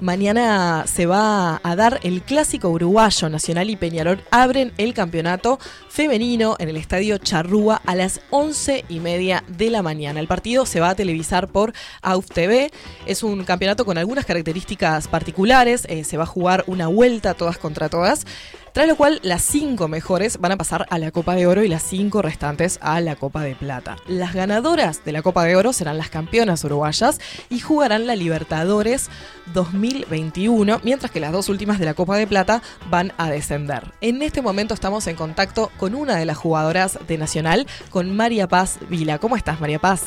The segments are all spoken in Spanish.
Mañana se va a dar el clásico uruguayo. Nacional y Peñarol abren el campeonato femenino en el estadio Charrúa a las once y media de la mañana. El partido se va a televisar por AUF TV. Es un campeonato con algunas características particulares. Eh, se va a jugar una vuelta todas contra todas. Tras lo cual, las cinco mejores van a pasar a la Copa de Oro y las cinco restantes a la Copa de Plata. Las ganadoras de la Copa de Oro serán las campeonas uruguayas y jugarán la Libertadores 2021, mientras que las dos últimas de la Copa de Plata van a descender. En este momento estamos en contacto con una de las jugadoras de Nacional, con María Paz Vila. ¿Cómo estás, María Paz?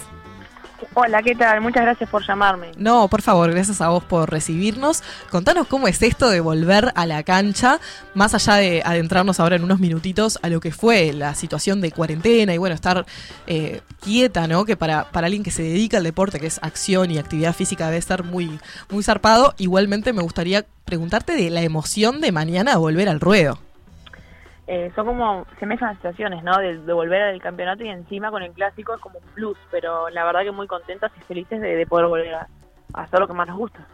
Hola, ¿qué tal? Muchas gracias por llamarme. No, por favor, gracias a vos por recibirnos. Contanos cómo es esto de volver a la cancha, más allá de adentrarnos ahora en unos minutitos a lo que fue la situación de cuarentena y bueno, estar eh, quieta, ¿no? Que para, para alguien que se dedica al deporte, que es acción y actividad física, debe estar muy, muy zarpado. Igualmente me gustaría preguntarte de la emoción de mañana volver al ruedo. Eh, son como semejan situaciones, ¿no? De, volver al campeonato y encima con el clásico es como un plus, pero la verdad que muy contentas y felices de, poder volver a, hacer lo que más nos gusta.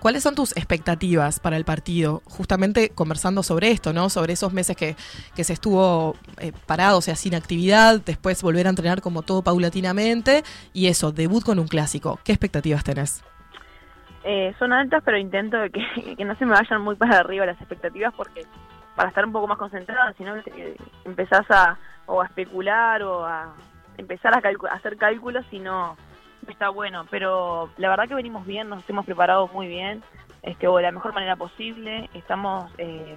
¿Cuáles son tus expectativas para el partido? Justamente conversando sobre esto, ¿no? Sobre esos meses que, que se estuvo eh, parado, o sea, sin actividad, después volver a entrenar como todo paulatinamente y eso, debut con un clásico. ¿Qué expectativas tenés? Eh, son altas, pero intento que, que no se me vayan muy para arriba las expectativas porque para estar un poco más concentrada, si no empezás a, o a especular o a empezar a, hacer cálculos y no, está bueno. Pero la verdad que venimos bien, nos hemos preparado muy bien, este, o de la mejor manera posible, estamos eh,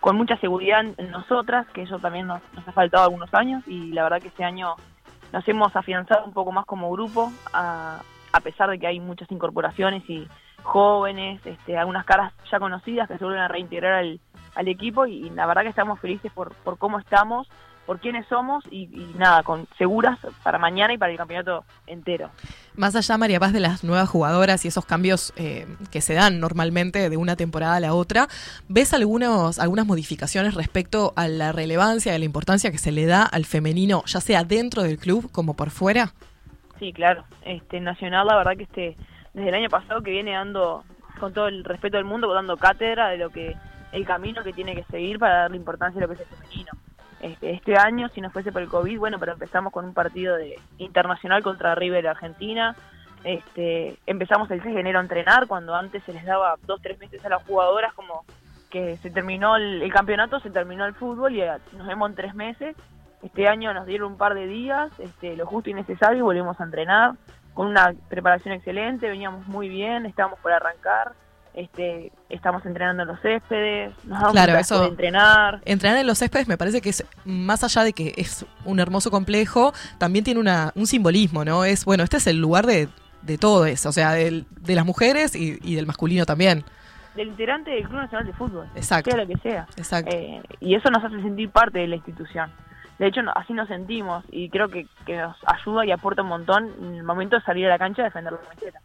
con mucha seguridad en nosotras, que eso también nos, ha faltado algunos años y la verdad que este año nos hemos afianzado un poco más como grupo, a, a pesar de que hay muchas incorporaciones y jóvenes, este, algunas caras ya conocidas que se vuelven a reintegrar al, al equipo y, la verdad que estamos felices por, por cómo estamos, por quiénes somos y, nada, con seguras para mañana y para el campeonato entero. Más allá, María Paz, de las nuevas jugadoras y esos cambios eh, que se dan normalmente de una temporada a la otra, ¿ves algunos, algunas modificaciones respecto a la relevancia y la importancia que se le da al femenino, ya sea dentro del club como por fuera? Sí, claro. Este Nacional, la verdad que este desde el año pasado que viene dando, con todo el respeto del mundo, dando cátedra de lo que el camino que tiene que seguir para darle importancia a lo que es el femenino. Este, este año, si no fuese por el COVID, bueno, pero empezamos con un partido de internacional contra River Argentina. Este, empezamos el 6 de enero a entrenar, cuando antes se les daba dos, tres meses a las jugadoras, como que se terminó el, campeonato, se terminó el fútbol y nos vemos en tres meses. Este año nos dieron un par de días, este, lo justo y necesario, y volvimos a entrenar con una preparación excelente, veníamos muy bien, estábamos por arrancar este, estamos entrenando en los céspedes, nos damos claro, eso, de entrenar. Entrenar en los céspedes me parece que es, más allá de que es un hermoso complejo, también tiene una, un simbolismo, ¿no? Es, bueno, este es el lugar de, de todo eso, o sea, de, de las mujeres y, del masculino también. Del integrante del Club Nacional de Fútbol, Exacto. sea lo que sea. Exacto. Eh, y eso nos hace sentir parte de la institución. De hecho, así nos sentimos y creo que, que nos ayuda y aporta un montón en el momento de salir a la cancha a defender la camiseta.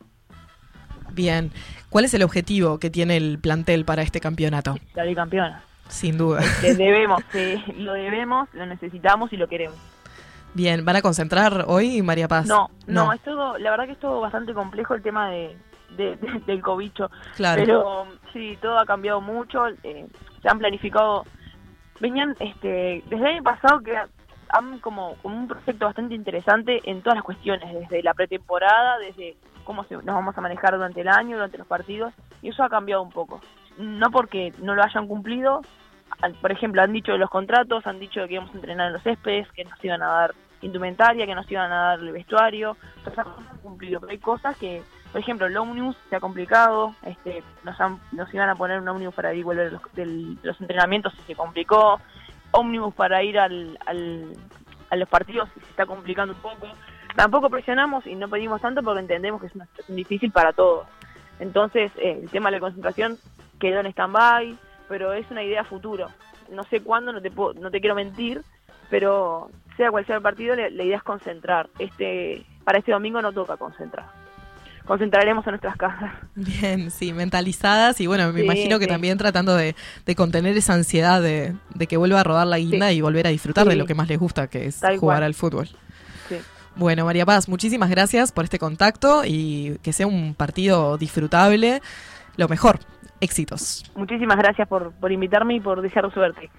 Bien. ¿Cuál es el objetivo que tiene el plantel para este campeonato? Salir campeona. Sin duda. Debemos, lo debemos, lo necesitamos y lo queremos. Bien, ¿van a concentrar hoy, María Paz? No, no, es todo, la verdad que es todo bastante complejo el tema de, del cobicho. Claro. Pero sí, todo ha cambiado mucho, eh, se han planificado, venían este, desde el año pasado que han como, como un proyecto bastante interesante en todas las cuestiones, desde la pretemporada, desde cómo nos vamos a manejar durante el año, durante los partidos, y eso ha cambiado un poco. No porque no lo hayan cumplido, por ejemplo, han dicho de los contratos, han dicho que íbamos a entrenar en los céspedes, que nos iban a dar indumentaria, que nos iban a dar el vestuario, cosas han cumplido, pero hay cosas que, por ejemplo, el Omnibus se ha complicado, este, nos, nos iban a poner un Omnibus para ir volver los, los entrenamientos y se complicó, Omnibus para ir al, al, a los partidos se está complicando un poco, Tampoco presionamos y no pedimos tanto porque entendemos que es una difícil para todos. Entonces, eh, el tema de la concentración quedó en stand-by, pero es una idea futuro. No sé cuándo, no te, no te quiero mentir, pero sea cual sea el partido, la, idea es concentrar. Este, para este domingo no toca concentrar. Concentraremos en nuestras casas. Bien, sí, mentalizadas y bueno, me imagino que también tratando de, contener esa ansiedad de, que vuelva a rodar la guinda y volver a disfrutar de lo que más les gusta, que es jugar al fútbol. Bueno, María Paz, muchísimas gracias por este contacto y que sea un partido disfrutable lo mejor. Éxitos. Muchísimas gracias por, por invitarme y por desear suerte.